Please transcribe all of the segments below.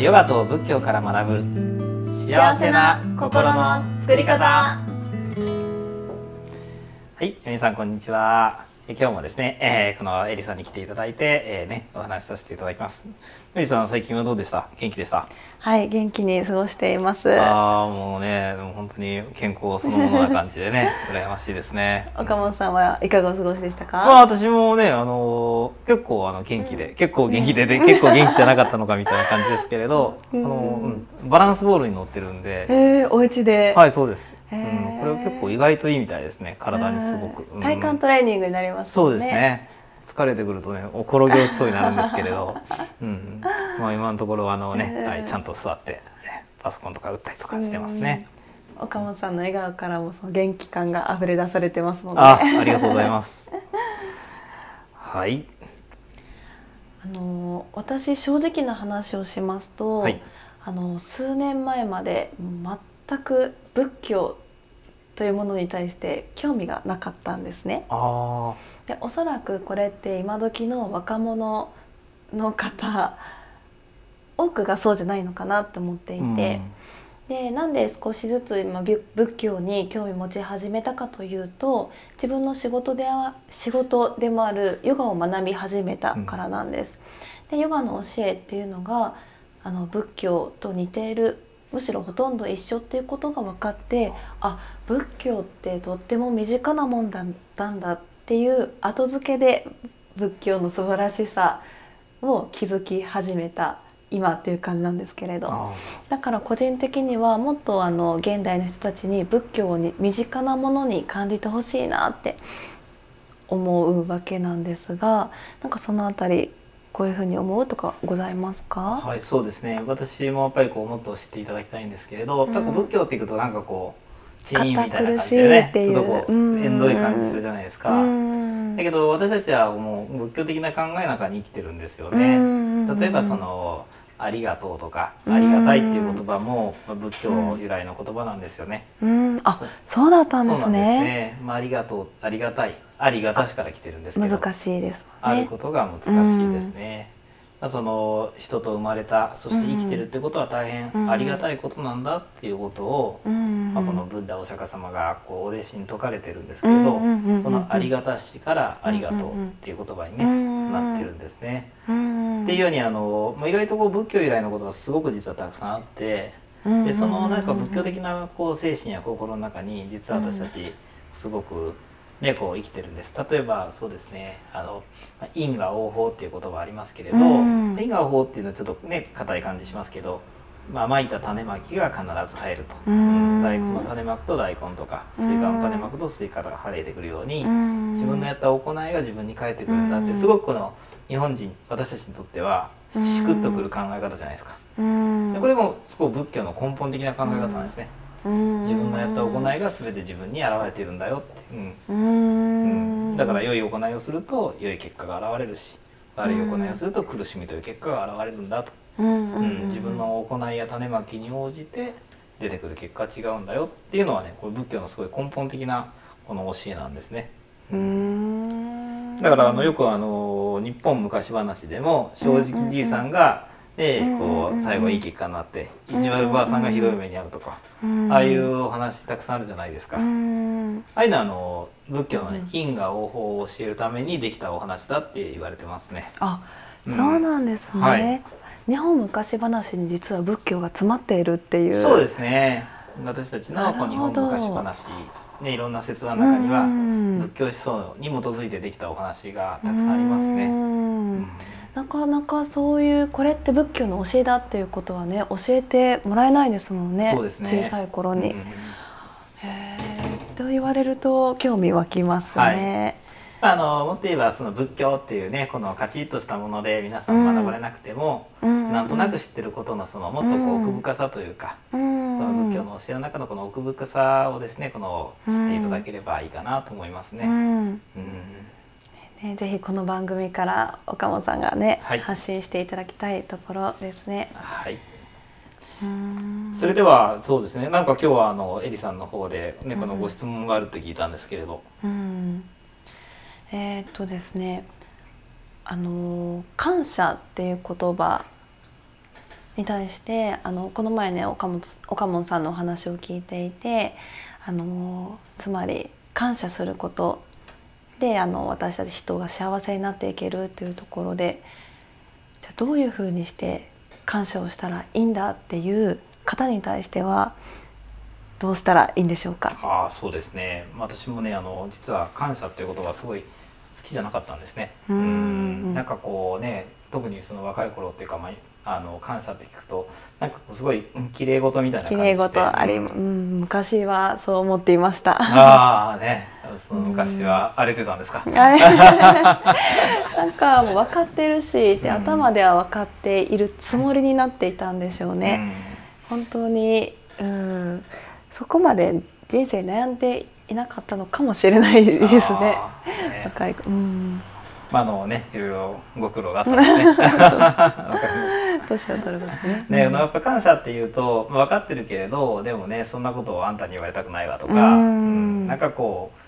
ヨガと仏教から学ぶ。幸せな心の作り方。はい皆さんこんにちは。え今日もですね、えーこのエリさんに来ていただいて、えーね、お話しさせていただきます。エリさん最近はどうでした？元気でした？はい元気に過ごしています。ああもうねでも本当に健康そのものな感じでね 羨ましいですね。岡本さんはいかがお過ごしでしたまあか私もね、あのー結構あの元気で、結構元気でで、結構元気じゃなかったのかみたいな感じですけれど、あ うん。のうん、バランスボールに乗ってるんで、えー、お家で、はい、そうです。うん、これは結構意外といいみたいですね、体にすごく。うん。体幹トレーニングになりますそうですね。疲れてくるとね、お転げ落ちそうになるんですけれど、うん、まあ今のところはあのね、へーはい、ちゃんと座って、ね、パソコンとか打ったりとかしてますね。岡本さんの笑顔からもその元気感が溢れ出されてますもんね。あ、ありがとうございます。はい、あの私正直な話をしますと、はい。あの数年前まで全く仏教というものに対して興味がなかったんですね。あでおそらくこれって今時の若者の方多くがそうじゃないのかなと思っていあ、て、でなんで少しずつ今仏仏教に興味持ち始めたかというと自分の仕事では仕事でもあるヨガを学び始めたからなんです。でヨガの教えっていうのがあの仏教と似ているむしろほとんど一緒っていうことが分かってあ仏教ってとっても身近なもんだったんだっていう後付けで仏教の素晴らしさを気づき始めた今っていう感じなんですけれど。あだから個人的にはもっとあの現代の人たちに仏教に身近なものに感じてほしいなって思うわけなんですがなんかそのあたりこういうふうに思うとかございますか、はい、そうですね。私もやっぱりこうもっと知っていただきたいんですけれど、うん。やっぱ仏教っていくとなんかこうチーンみたいな感じでねちょっとこううん。縁遠い感じするじゃないですか。うん。だけど私たちはもう仏教的な考えの中に生きてるんですようね。ん。例えばそのありがとうとかうん。ありがたいっていう言葉もまあ仏教由来の言葉なんですよね。うん。あそう。だったんですそうなんですねね。まあありがとうありがたいありがたしから来てるんですけど。難しいですねあることが難しいですね。まあその人と生まれたそして生きてるってことは大変ありがたいことなんだっていうことを、うんまあ、このブッダお釈迦様がこうお弟子に説かれてるんですけれど、うんうんうんうんそのありがたしからありがとうっていう言葉にね、うんなってるんですね。うんっていうようにあの、まあ、意外とこう仏教由来のことがすごく実はたくさんあって。うんでそのなんか仏教的なこう精神や心の中に実は私たちすごくねこう生きてるんです。例えばそうですね。あの因果応報っていう言葉ありますけれど、うん。因果応報っていうのはちょっとね硬い感じしますけどまあ、まいた種まきが必ず生えると、うん。大根の種まくと大根とかスイカの種まくとスイカが生えてくるように、うん。自分のやった行いが自分に返ってくるんだって、うん。すごくこの日本人私たちにとってはしっくりくる考え方じゃないですか。うん。でこれもすごい仏教の根本的な考え方なんですね。うん。自分のやった行いが全て自分に現れているんだよって、うん。ううん。んだから良い行いをすると良い結果が現れるし悪い行いをすると苦しみという結果が現れるんだと、うん。うん。自分の行いや種まきに応じて出てくる結果は違うんだよっていうのはねこれ仏教のすごい根本的なこの教えなんですね。うん。だからあのよくあの日本昔話でも正直じいさんが、でこう最後いい結果になって意地悪ばあさんがひどい目に遭うとか、うんああいうお話たくさんあるじゃないですか。うんああいうのはあの仏教の因果応報を教えるためにできたお話だって言われてますね。あ、うん。そうなんですね、はい。日本昔話に実は仏教が詰まっているっていう。そうですね。私たちのこう日本昔話ねいろんな説話の中にはうん仏教思想に基づいてできたお話がたくさんありますうね。なかなかそういうこれって仏教の教えだっていうことはね教えてもらえないですもんねそうですね。小さい頃に。うんへえと言われると興味湧きますね。あのもっと言えばその仏教っていうねこのカチッとしたもので皆さん学ばれなくても、うんなんとなく知ってることのそのもっとこううん奥深さというか、うん。この仏教の教えの中のこの奥深さをですねこの知っていただければいいかなと思いますね。うん。うんね、ぜひこの番組から岡本さんがね、はい。発信していただきたいところですね。はい。うん。それではそうですね。なんか今日はあのエリさんの方で、ね、このご質問があるって聞いたんですけれど、うん。えーっとですね。あのー感謝っていう言葉に対してあのこの前ね岡本岡門さんのお話を聞いていてあのつまり感謝することであの私たち人が幸せになっていけるというところでじゃあどういうふうにして感謝をしたらいいんだっていう方に対してはどうしたらいいんでしょうか？あそうですね。私もねあの実は感謝っていうことがすごい好きじゃなかったんですね。うん。なんかこうね特にその若い頃っていうか、まあ、あの感謝って聞くとなんかすごい綺麗事みたいな感じで綺麗事あり、うん、昔はそう思っていました。ああね。その昔は荒れてたんですか、あれ。なんかもう分かってるしって頭では分かっているつもりになっていたんでしょうね、うん、本当にうん。そこまで人生悩んでいなかったのかもしれないですね。ね。若いうんまああのねいろいろご苦労があったんですね。わかります。年を取ることね。ね、やっぱ感謝っていうと分かってるけれどでもねそんなことをあんたに言われたくないわとか、うん、なんかこう。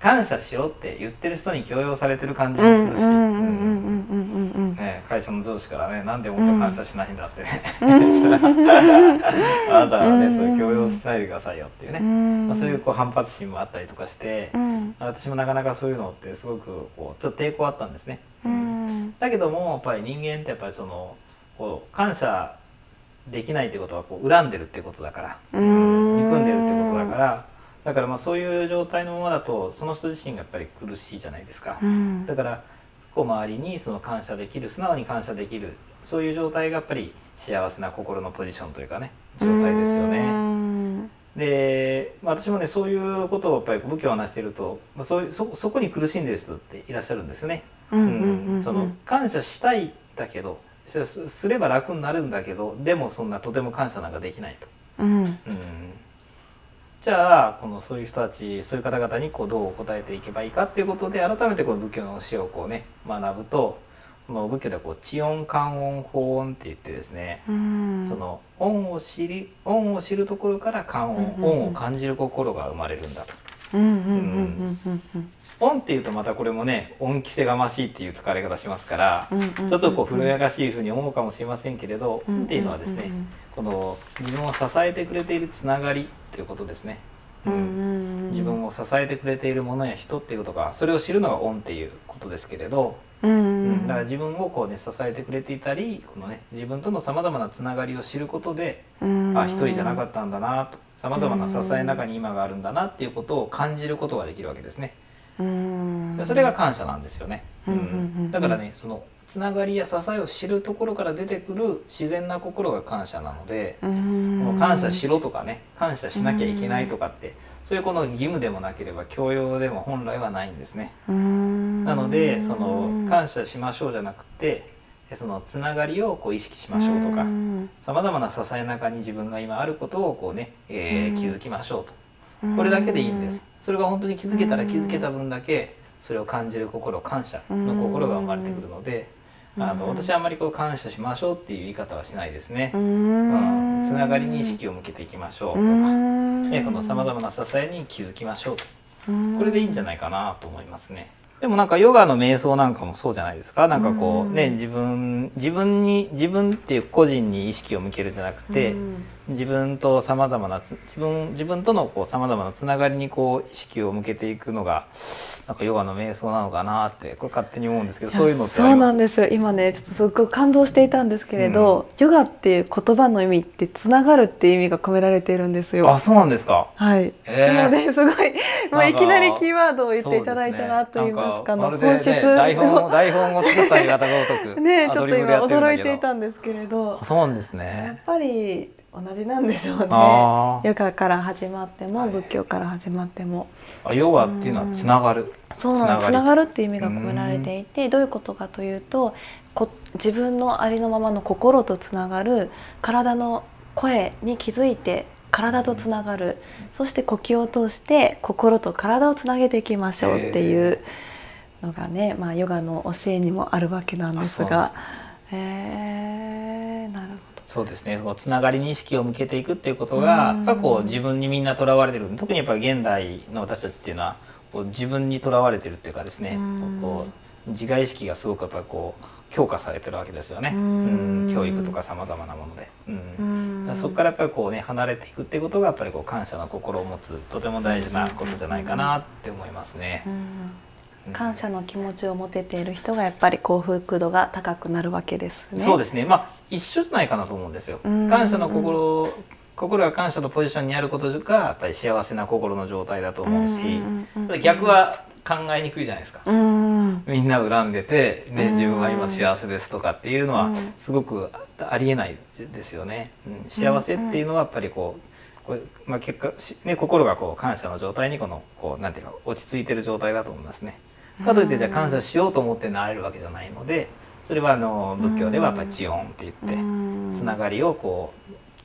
感謝しようって言ってる人に強要されてる感じもするし会社の上司からねなんでもっと感謝しないんだってね、あなたはねそういう強要しないでくださいよっていうね、まあ、そういうこう反発心もあったりとかして、私もなかなかそういうのってすごくこうちょっと抵抗あったんですね。だけどもやっぱり人間ってやっぱりそのこう感謝できないってことはこう恨んでるってことだから憎んでるってことだからだからまあそういう状態のままだとその人自身がやっぱり苦しいじゃないですか、うん、だからこう周りにその感謝できる素直に感謝できるそういう状態がやっぱり幸せな心のポジションというかね状態ですよね。で、まあ、私もねそういうことをやっぱり仏教を話していると、まあ、そういうそそこに苦しんでる人っていらっしゃるんですね。その感謝したいだけどすれば楽になるんだけどでもそんなとても感謝なんかできないと。うん、うんじゃあこのそういう人たちそういう方々にこうどう答えていけばいいかっていうことで改めてこの仏教の教えをこうね学ぶとこの仏教ではこう「知音観音法音」って言ってですね、その音を知り音を知るところから観音、音を感じる心が生まれるんだと。音っていうとまたこれもね音着せがましいっていう使われ方しますから、ちょっとこう古やがしいふうに思うかもしれませんけれど、音っていうのはですね、この自分を支えてくれているつながりということですね。うん、自分を支えてくれているものや人っていうことがそれを知るのが恩っていうことですけれど、うん、だから自分をこうね支えてくれていたりこのね自分とのさまざまなつながりを知ることで、うん、あ一人じゃなかったんだなと。さまざまな支えの中に今があるんだなっていうことを感じることができるわけですね。でそれが感謝なんですよね。うん、だからねそのつながりや支えを知るところから出てくる自然な心が感謝なので感謝しろとかね感謝しなきゃいけないとかってそういうこの義務でもなければ教養でも本来はないんですね。なのでその感謝しましょうじゃなくてそのつながりをこう意識しましょうとかさまざまな支えの中に自分が今あることをこうね、えー、気づきましょうと。これだけでいいんです。それが本当に気づけたら気づけた分だけそれを感じる心感謝の心が生まれてくるので。あの私はあまりこう感謝しましょうっていう言い方はしないですね。うん、つながりに意識を向けていきましょうとか、ね、このさまざまな支えに気づきましょうこれでいいんじゃないかなと思いますね。でもなんかヨガの瞑想なんかもそうじゃないですか。なんかこうね自分自分に自分っていう個人に意識を向けるんじゃなくて自分とさまざまな自分自分とのさまざまなつながりにこう意識を向けていくのがなんかヨガの瞑想なのかなってこれ勝手に思うんですけどそういうのってそうなんですよ。今ねちょっとすごく感動していたんですけれど、うん、ヨガっていう言葉の意味ってつながるっていう意味が込められているんですよ。あそうなんですか？はい。えー、なのですごい もういきなりキーワードを言っていただいたなと言いますか、の本質、ね、台本台本を作った方が ごとくねちょっと今驚いていたんですけれど。そうなんですね。やっぱり同じなんでしょうね。ヨガから始まっても、はい、仏教から始まっても。あヨガっていうのはつながる、そうなんつながるっていう意味が込められていてどういうことかというとこ自分のありのままの心とつながる体の声に気づいて体とつながる。そして呼吸を通して心と体をつなげていきましょうっていうのがね、まあ、ヨガの教えにもあるわけなんですが。えー、そうですね。そのつながりに意識を向けていくっていうことがやっぱこう自分にみんなとらわれてる。特にやっぱ現代の私たちっていうのはこう自分にとらわれてるっていうかですね。こう自我意識がすごくやっぱこう評価されてるわけですよね、うん。教育とかさまざまなもので、うん。そこからやっぱりこうね離れていくっていうことがやっぱりこう感謝の心を持つとても大事なことじゃないかなって思いますね。感謝の気持ちを持てている人がやっぱり幸福度が高くなるわけですね。そうですね。まあ一緒じゃないかなと思うんですよ。感謝の心心が感謝のポジションにあることがやっぱり幸せな心の状態だと思うし、逆は考えにくいじゃないですか、うん、みんな恨んでて、ね、自分は今幸せですとかっていうのはすごくありえないですよね、うん、幸せっていうのはやっぱりこうまあ、結果、ね、心がこう感謝の状態にこのこうなんていうか落ち着いてる状態だと思いますね。かといってじゃあ感謝しようと思ってなれるわけじゃないのでそれはあの仏教ではやっぱり「知音」って言ってつながりをこ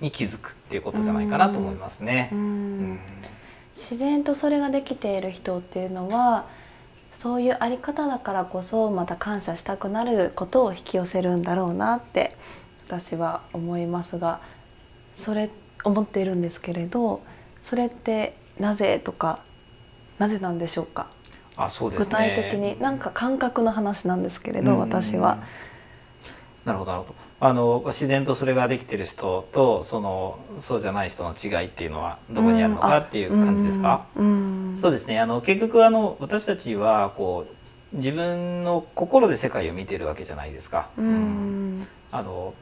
うに気づくっていうことじゃないかなと思いますね。うん。自然とそれができている人っていうのはそういうあり方だからこそまた感謝したくなることを引き寄せるんだろうなって私は思いますがそれ思っているんですけれどそれってなぜとかなぜなんでしょうか？あそうです、ね、具体的になんか感覚の話なんですけれど私は。なるほどなるほど。あの自然とそれができてる人とそのそうじゃない人の違いっていうのはどこにあるのかっていう感じですか、うん、そうですねあの結局あの私たちはこう自分の心で世界を見てるわけじゃないですか。うん、あの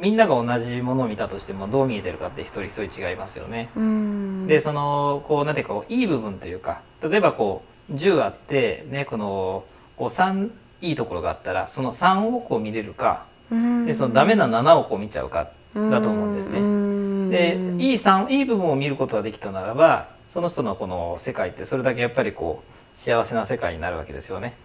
みんなが同じものを見たとしてもどう見えてるかって一人一人違いますよね。でそのこうなんていうかいい部分というか例えばこう10あってねこのこう3いいところがあったらその3をこう見れるかでそのダメな7をこう見ちゃうかだと思うんですね。でいい3いい部分を見ることができたならばその人のこの世界ってそれだけやっぱりこう幸せな世界になるわけですよね。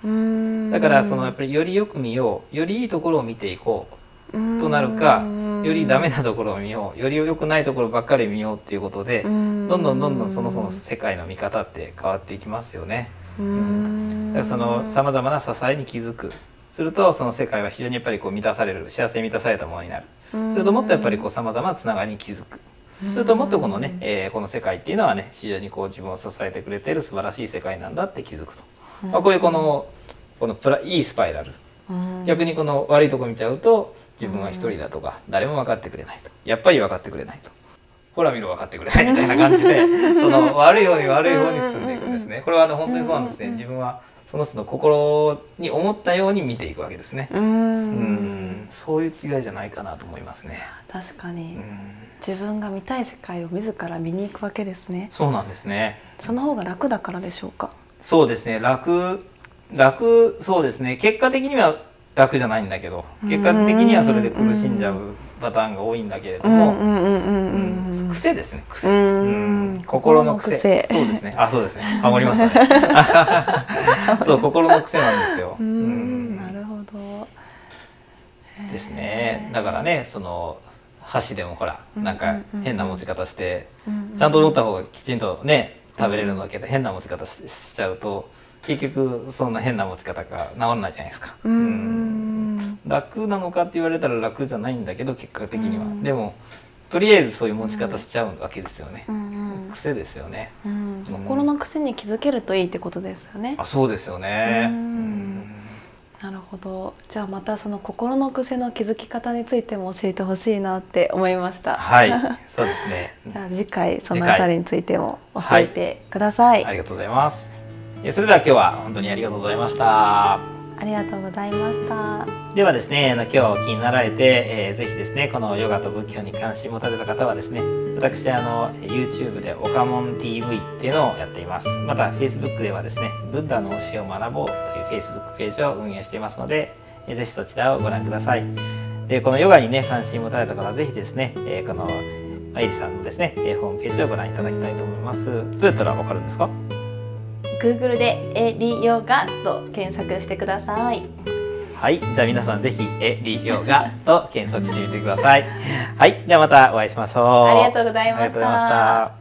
だからそのやっぱりよりよく見ようよりいいところを見ていこうとなるかよりダメなところを見ようより良くないところばっかり見ようっていうことでどんどんどんどんそのその世界の見方って変わっていきますよね。うん、だからそのさまざまな支えに気づく。するとその世界は非常にやっぱりこう満たされる幸せに満たされたものになる。するともっとやっぱりさまざまなつながりに気づく。するともっとこのね、えー、この世界っていうのはね非常にこう自分を支えてくれている素晴らしい世界なんだって気づくと、まあ、こういうこのこのプラいいスパイラル逆にこの悪いとこ見ちゃうと自分は一人だとか誰も分かってくれないとやっぱり分かってくれないとほら見ろ分かってくれないみたいな感じで その悪いように悪いように進んでいくんですねこれはあの本当にそうなんですね自分はその人の心に思ったように見ていくわけですね。うんそういう違いじゃないかなと思いますね。確かに。自分が見たい世界を自ら見に行くわけですね。そうなんですね。その方が楽だからでしょうか？そうですね。楽楽そうですね。結果的には楽じゃないんだけど、結果的にはそれで苦しんじゃうパターンが多いんだけれども癖ですね癖。心の癖。そうですね。あそうですね。ハモりましたね。そう心の癖なんですよ。なるほど。ですね。だからねその箸でもほらなんか変な持ち方してちゃんと持った方がきちんとね食べれるんだけど変な持ち方しちゃうと結局そんな変な持ち方が治らないじゃないですか。うん楽なのかって言われたら楽じゃないんだけど結果的には。でもとりあえずそういう持ち方しちゃうわけですよね。癖ですよね、うん、心の癖に気づけるといいってことですよね。あそうですよね。なるほど。じゃあまたその心の癖の気づき方についても教えてほしいなって思いました。はい、そうですね。じゃあ次回そのあたりについても教えてください。はい、ありがとうございます。それでは今日は本当にありがとうございました。ありがとうございました。ではですねあの今日お気になられて、えー、ぜひですねこのヨガと仏教に関心を持たれた方はですね私あの YouTube で「オカモン TV」っていうのをやっています。また Facebook ではですねブッダの教えを学ぼうという Facebook ページを運営していますので、えー、ぜひそちらをご覧ください。でこのヨガにね関心を持たれた方はぜひですね、えー、このマイリさんのですね、えー、ホームページをご覧いただきたいと思います。どうやったらわかるんですか？Google でエリヨガと検索してください。はい、じゃあ皆さんぜひエリヨガと検索してみてください。はい、ではまたお会いしましょう。ありがとうございました。